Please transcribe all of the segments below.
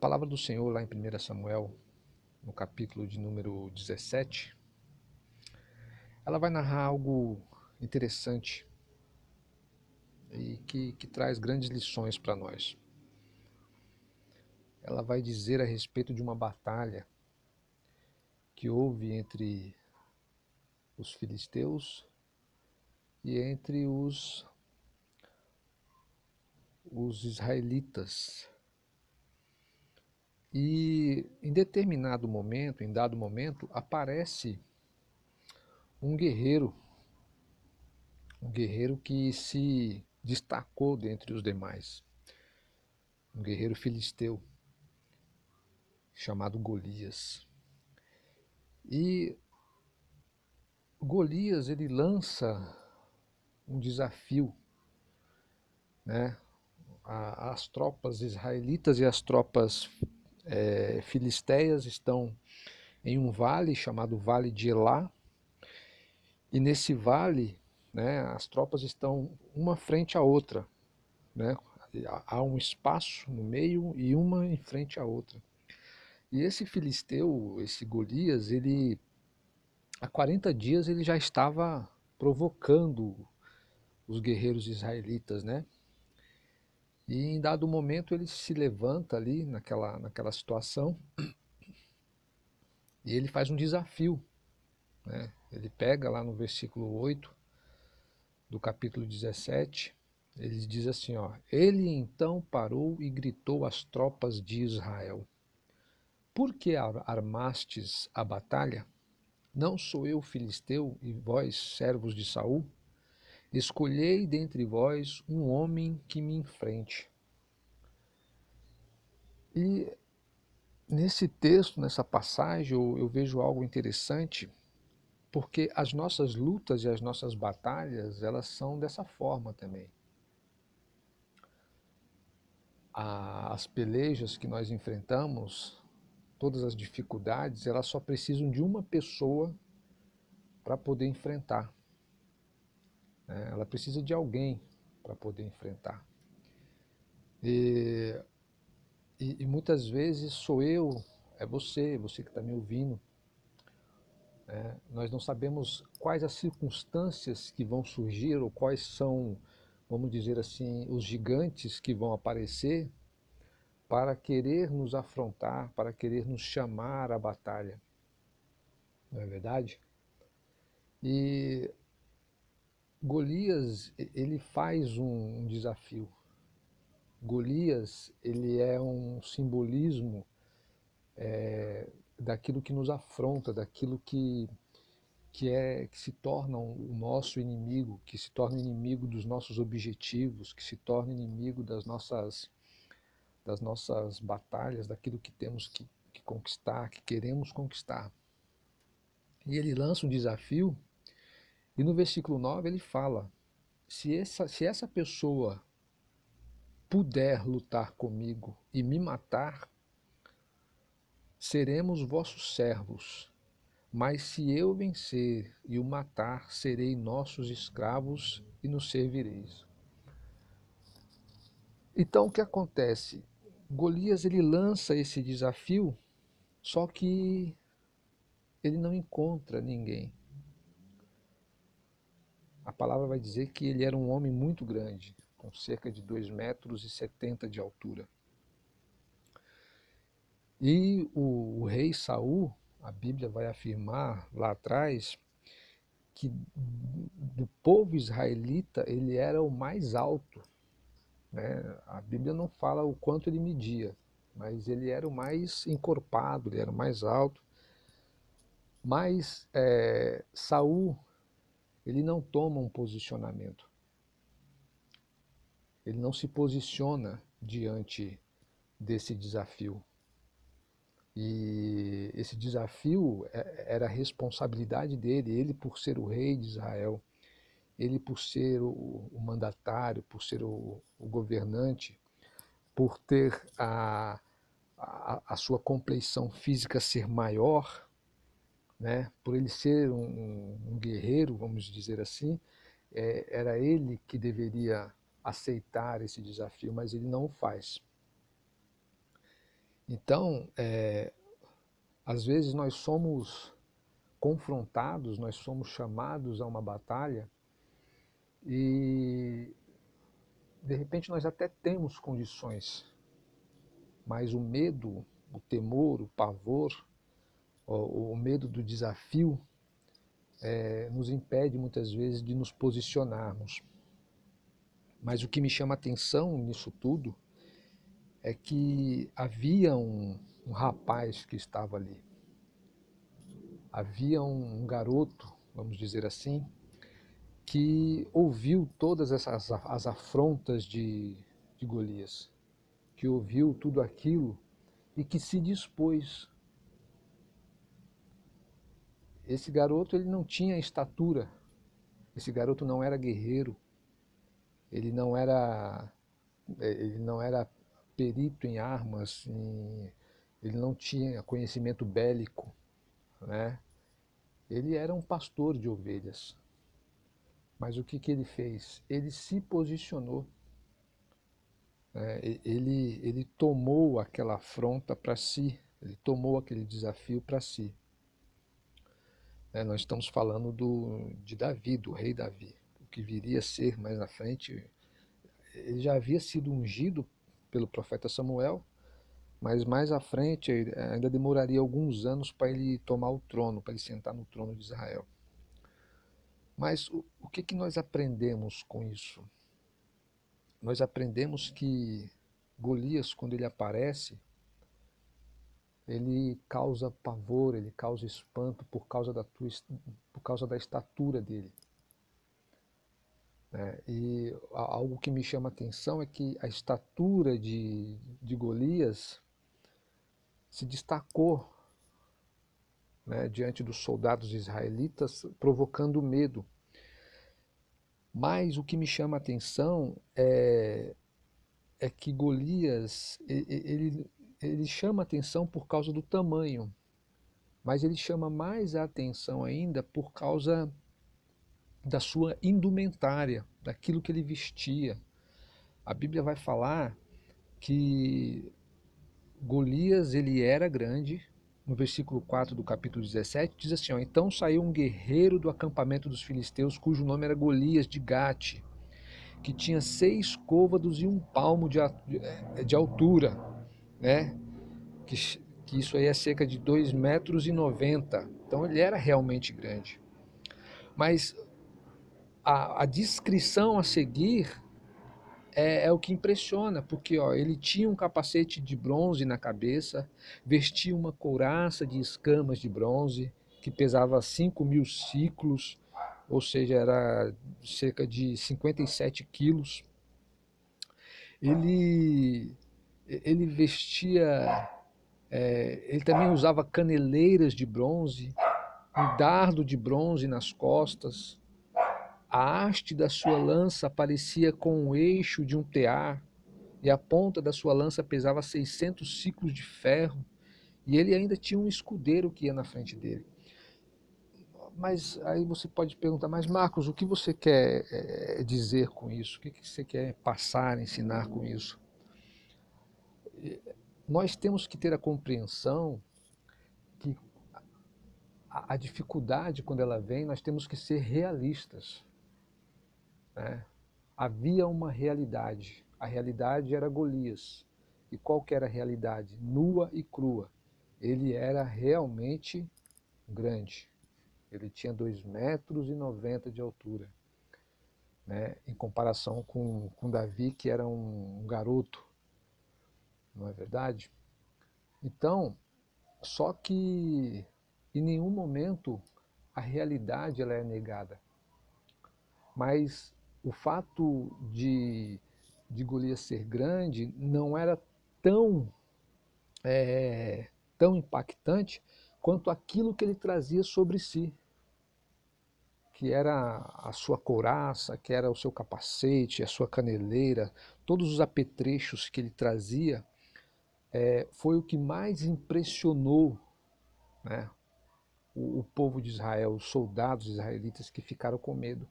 palavra do Senhor lá em 1 Samuel, no capítulo de número 17, ela vai narrar algo interessante e que, que traz grandes lições para nós. Ela vai dizer a respeito de uma batalha que houve entre os filisteus e entre os, os israelitas. E em determinado momento, em dado momento, aparece um guerreiro, um guerreiro que se destacou dentre os demais, um guerreiro filisteu chamado Golias. E Golias ele lança um desafio, né? As tropas israelitas e as tropas é, filisteias estão em um vale chamado Vale de Elá, e nesse vale né, as tropas estão uma frente à outra, né? há um espaço no meio e uma em frente à outra. E esse filisteu, esse Golias, ele há 40 dias ele já estava provocando os guerreiros israelitas, né? E em dado momento ele se levanta ali naquela, naquela situação e ele faz um desafio. Né? Ele pega lá no versículo 8 do capítulo 17, ele diz assim, ó, Ele então parou e gritou às tropas de Israel, Por que armastes a batalha? Não sou eu filisteu e vós servos de Saul? Escolhei dentre vós um homem que me enfrente. E nesse texto, nessa passagem, eu, eu vejo algo interessante, porque as nossas lutas e as nossas batalhas, elas são dessa forma também. As pelejas que nós enfrentamos, todas as dificuldades, elas só precisam de uma pessoa para poder enfrentar. Né? Ela precisa de alguém para poder enfrentar. E, e, e, muitas vezes sou eu, é você, você que está me ouvindo. Né? Nós não sabemos quais as circunstâncias que vão surgir ou quais são, vamos dizer assim, os gigantes que vão aparecer para querer nos afrontar, para querer nos chamar à batalha. Não é verdade? E Golias, ele faz um desafio. Golias, ele é um simbolismo é, daquilo que nos afronta, daquilo que, que, é, que se torna o nosso inimigo, que se torna inimigo dos nossos objetivos, que se torna inimigo das nossas, das nossas batalhas, daquilo que temos que, que conquistar, que queremos conquistar. E ele lança um desafio e no versículo 9 ele fala: se essa, se essa pessoa puder lutar comigo e me matar, seremos vossos servos. Mas se eu vencer e o matar, serei nossos escravos e nos servireis. Então o que acontece? Golias ele lança esse desafio, só que ele não encontra ninguém a palavra vai dizer que ele era um homem muito grande, com cerca de 2 metros e 70 de altura. E o, o, rei Saul, a Bíblia vai afirmar lá atrás, que do povo israelita ele era o mais alto. Né? A Bíblia não fala o quanto ele media, mas ele era o mais encorpado, ele era o mais alto. Mas é, Saul ele não toma um posicionamento. Ele não se posiciona diante desse desafio. E esse desafio é, era a responsabilidade dele, ele por ser o rei de Israel, ele por ser o, mandatário, por ser o, o, governante, por ter a, a, a sua compleição física ser maior, né? por ele ser um, um guerreiro, vamos dizer assim, é, era ele que deveria aceitar esse desafio, mas ele não o faz. Então, é, às vezes nós somos confrontados, nós somos chamados a uma batalha e de repente nós até temos condições, mas o medo, o temor, o pavor, o, o medo do desafio é, nos impede muitas vezes de nos posicionarmos. Mas o que me chama atenção nisso tudo é que havia um, um rapaz que estava ali. Havia um, um garoto, vamos dizer assim, que ouviu todas essas as afrontas de, de Golias, que ouviu tudo aquilo e que se dispôs. Esse garoto ele não tinha estatura, esse garoto não era guerreiro, ele não era ele não era perito em armas, em, ele não tinha conhecimento bélico, né? Ele era um pastor de ovelhas. Mas o que, que ele fez? Ele se posicionou. É, ele, ele tomou aquela afronta para si, ele tomou aquele desafio para si. É, nós estamos falando do, de Davi, do rei Davi, o que viria a ser mais na frente. Ele já havia sido ungido pelo profeta Samuel, mas mais à frente ainda demoraria alguns anos para ele tomar o trono, para ele sentar no trono de Israel. Mas o, o que, que nós aprendemos com isso? Nós aprendemos que Golias, quando ele aparece, ele causa pavor, ele causa espanto por causa da, tua, por causa da estatura dele. É, e algo que me chama a atenção é que a estatura de, de Golias se destacou né, diante dos soldados israelitas, provocando medo. Mas o que me chama a atenção é, é que Golias, ele, ele chama atenção por causa do tamanho, mas ele chama mais a atenção ainda por causa da sua indumentária, daquilo que ele vestia. A Bíblia vai falar que Golias ele era grande, no versículo 4 do capítulo 17, diz assim: ó, Então saiu um guerreiro do acampamento dos filisteus, cujo nome era Golias de Gate, que tinha seis côvados e um palmo de, eh, de altura, né? Que, que isso aí é cerca de 2 metros e 90. Então ele era realmente grande. Mas a, a descrição a seguir é, é, o que impressiona, porque ó, ele tinha um capacete de bronze na cabeça, vestia uma couraça de escamas de bronze, que pesava 5 mil ciclos, ou seja, era cerca de 57 quilos. Ele, ele vestia, é, ele também usava caneleiras de bronze, um dardo de bronze nas costas, a haste da sua lança parecia com o eixo de um tear, e a ponta da sua lança pesava 600 ciclos de ferro, e ele ainda tinha um escudeiro que ia na frente dele. Mas aí você pode perguntar, mas Marcos, o que você quer é, dizer com isso? O que você quer passar, ensinar com isso? Nós temos que ter a compreensão que a dificuldade, quando ela vem, nós temos que ser realistas. Né? Havia uma realidade. A realidade era Golias. E qual que era a realidade? Nua e crua. Ele era realmente grande. Ele tinha 2 metros e 90 de altura. Né? Em comparação com, com Davi, que era um, um garoto. Não é verdade? Então, só que em nenhum momento a realidade ela é negada. Mas o fato de, de Golias ser grande não era tão, é, tão impactante quanto aquilo que ele trazia sobre si, que era a sua couraça, que era o seu capacete, a sua caneleira, todos os apetrechos que ele trazia, é, foi o que mais impressionou né, o, o povo de Israel, os soldados israelitas que ficaram com medo.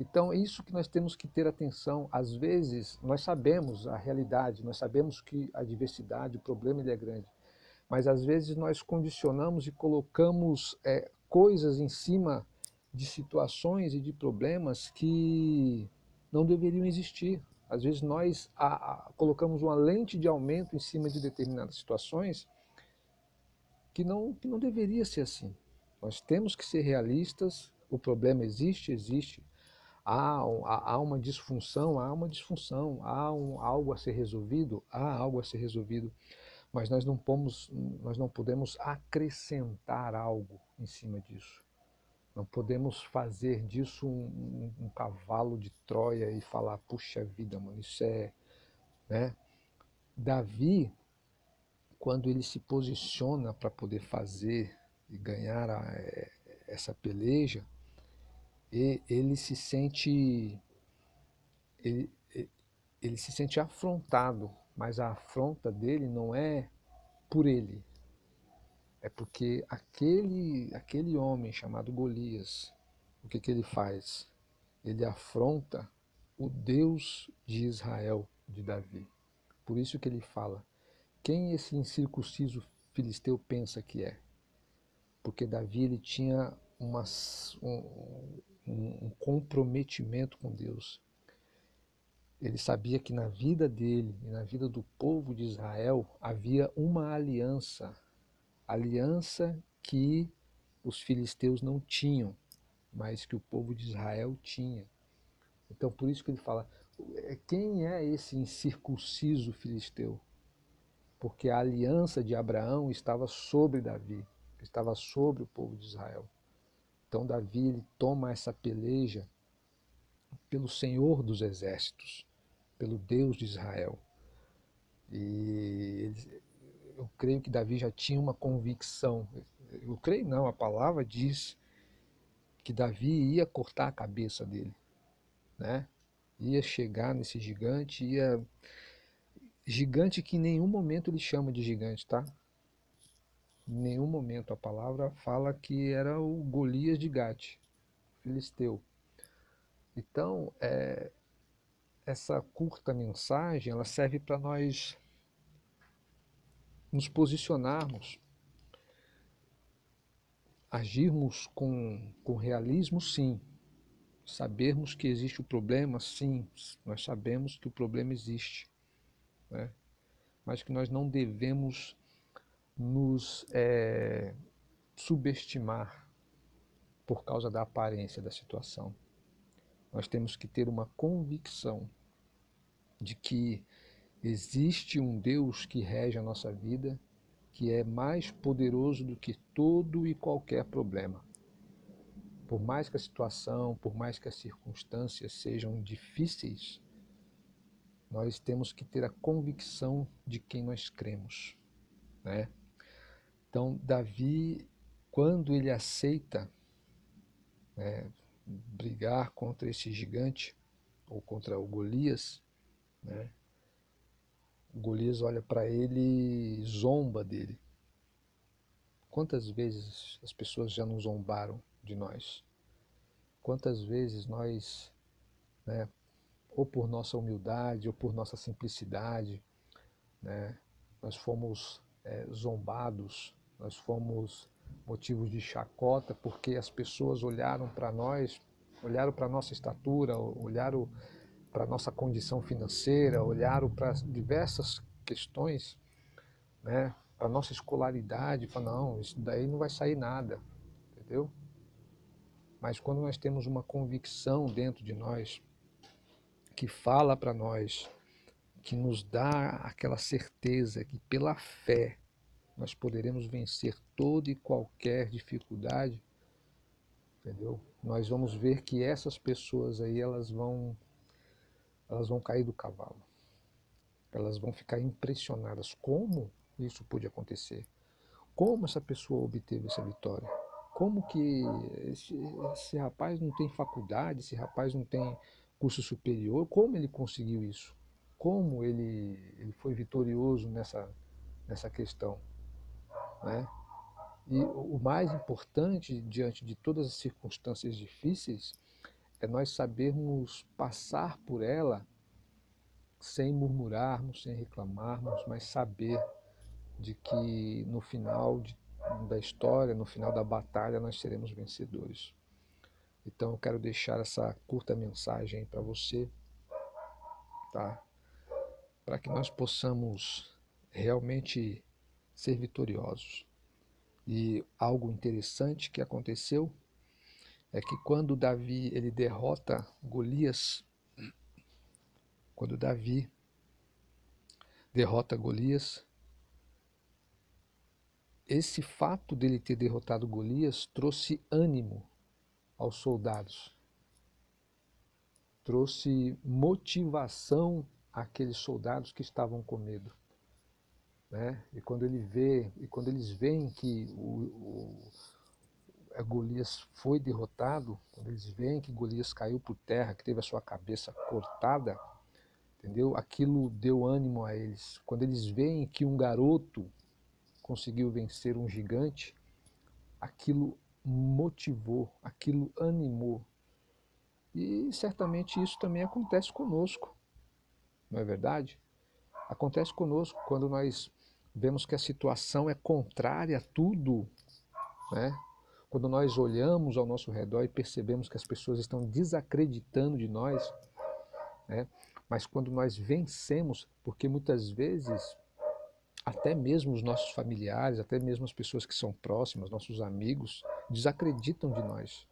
Então, é isso que nós temos que ter atenção. Às vezes, nós sabemos a realidade, nós sabemos que a diversidade, o problema ele é grande, mas às vezes nós condicionamos e colocamos é, coisas em cima de situações e de problemas que não deveriam existir. Às vezes nós a, a, colocamos uma lente de aumento em cima de determinadas situações que não, que não deveria ser assim. Nós temos que ser realistas, o problema existe, existe. Há, há, há uma disfunção, há uma disfunção, há um, algo a ser resolvido, há algo a ser resolvido, mas nós não, pomos, nós não podemos acrescentar algo em cima disso. Não podemos fazer disso um, um, um, cavalo de Troia e falar, puxa vida, mano, isso é. Né? Davi, quando ele se posiciona para poder fazer e ganhar a, é, essa peleja, ele se sente. Ele, ele se sente afrontado, mas a afronta dele não é por ele, é porque aquele, aquele homem chamado Golias, o que, que ele faz? Ele afronta o Deus de Israel, de Davi. Por isso que ele fala, quem esse incircunciso filisteu pensa que é? Porque Davi ele tinha uma, um, um comprometimento com Deus. Ele sabia que na vida dele e na vida do povo de Israel havia uma aliança aliança que os filisteus não tinham, mas que o povo de Israel tinha. Então, por isso que ele fala: é, quem é esse incircunciso filisteu? Porque a aliança de Abraão estava sobre Davi, estava sobre o povo de Israel. Então, Davi ele toma essa peleja pelo Senhor dos exércitos, pelo Deus de Israel. E ele, eu creio que Davi já tinha uma convicção. Eu creio não, a palavra diz que Davi ia cortar a cabeça dele, né? Ia chegar nesse gigante, ia gigante que em nenhum momento ele chama de gigante, tá? Em nenhum momento a palavra fala que era o Golias de Gate, filisteu. Então, é, essa curta mensagem, ela serve para nós nos posicionarmos, agirmos com, com realismo, sim. Sabermos que existe o problema, sim. Nós sabemos que o problema existe. Né? Mas que nós não devemos nos é, subestimar por causa da aparência da situação. Nós temos que ter uma convicção de que Existe um Deus que rege a nossa vida, que é mais poderoso do que todo e qualquer problema. Por mais que a situação, por mais que as circunstâncias sejam difíceis, nós temos que ter a convicção de quem nós cremos. Né? Então, Davi, quando ele aceita né, brigar contra esse gigante, ou contra o Golias, né, Golias olha para ele e zomba dele. Quantas vezes as pessoas já nos zombaram de nós? Quantas vezes nós, né, ou por nossa humildade, ou por nossa simplicidade, né, nós fomos é, zombados, nós fomos motivos de chacota, porque as pessoas olharam para nós, olharam para nossa estatura, olharam para a nossa condição financeira, olharam para diversas questões, né, para a nossa escolaridade, falaram, não, isso daí não vai sair nada, entendeu? Mas quando nós temos uma convicção dentro de nós, que fala para nós, que nos dá aquela certeza que pela fé nós poderemos vencer toda e qualquer dificuldade, entendeu? Nós vamos ver que essas pessoas aí, elas vão elas vão cair do cavalo. Elas vão ficar impressionadas. Como isso pôde acontecer? Como essa pessoa obteve essa vitória? Como que esse, esse rapaz não tem faculdade, esse rapaz não tem curso superior? Como ele conseguiu isso? Como ele, ele foi vitorioso nessa, nessa questão? Né? E o mais importante, diante de todas as circunstâncias difíceis, é nós sabermos passar por ela sem murmurarmos, sem reclamarmos, mas saber de que no final de, da história, no final da batalha, nós seremos vencedores. Então eu quero deixar essa curta mensagem para você, tá? Para que nós possamos realmente ser vitoriosos. E algo interessante que aconteceu é que quando Davi ele derrota Golias, quando Davi derrota Golias, esse fato dele ter derrotado Golias trouxe ânimo aos soldados, trouxe motivação àqueles soldados que estavam com medo. Né? E quando ele vê, e quando eles veem que o, o Golias foi derrotado, quando eles veem que Golias caiu por terra, que teve a sua cabeça cortada, entendeu? Aquilo deu ânimo a eles. Quando eles veem que um garoto conseguiu vencer um gigante, aquilo motivou, aquilo animou. E certamente isso também acontece conosco, não é verdade? Acontece conosco quando nós vemos que a situação é contrária a tudo, né? Quando nós olhamos ao nosso redor e percebemos que as pessoas estão desacreditando de nós, né? mas quando nós vencemos, porque muitas vezes até mesmo os nossos familiares, até mesmo as pessoas que são próximas, nossos amigos, desacreditam de nós.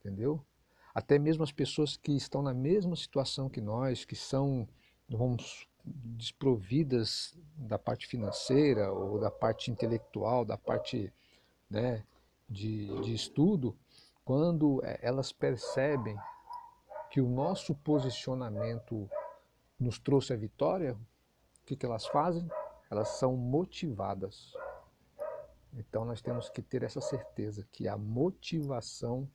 Entendeu? Até mesmo as pessoas que estão na mesma situação que nós, que são, vamos, desprovidas da parte financeira ou da parte intelectual, da parte né, de, de estudo, quando eh, elas percebem que o nosso posicionamento nos trouxe a vitória, o que, que elas fazem? Elas são motivadas. Então nós temos que ter essa certeza que a motivação,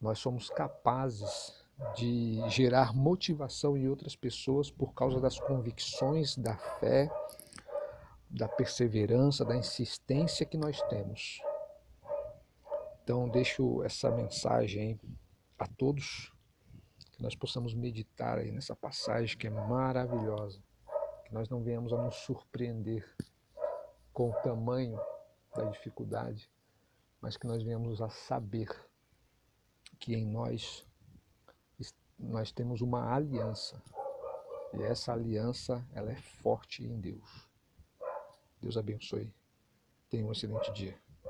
nós somos capazes de gerar motivação em outras pessoas por causa das convicções, da fé, da perseverança, da insistência que nós temos. Então deixo essa mensagem a todos, que nós possamos meditar aí nessa passagem que é maravilhosa, que nós não venhamos a nos surpreender com o tamanho da dificuldade, mas que nós venhamos a saber que em nós nós temos uma aliança e essa aliança ela é forte em Deus. Deus abençoe. Tenha um excelente dia.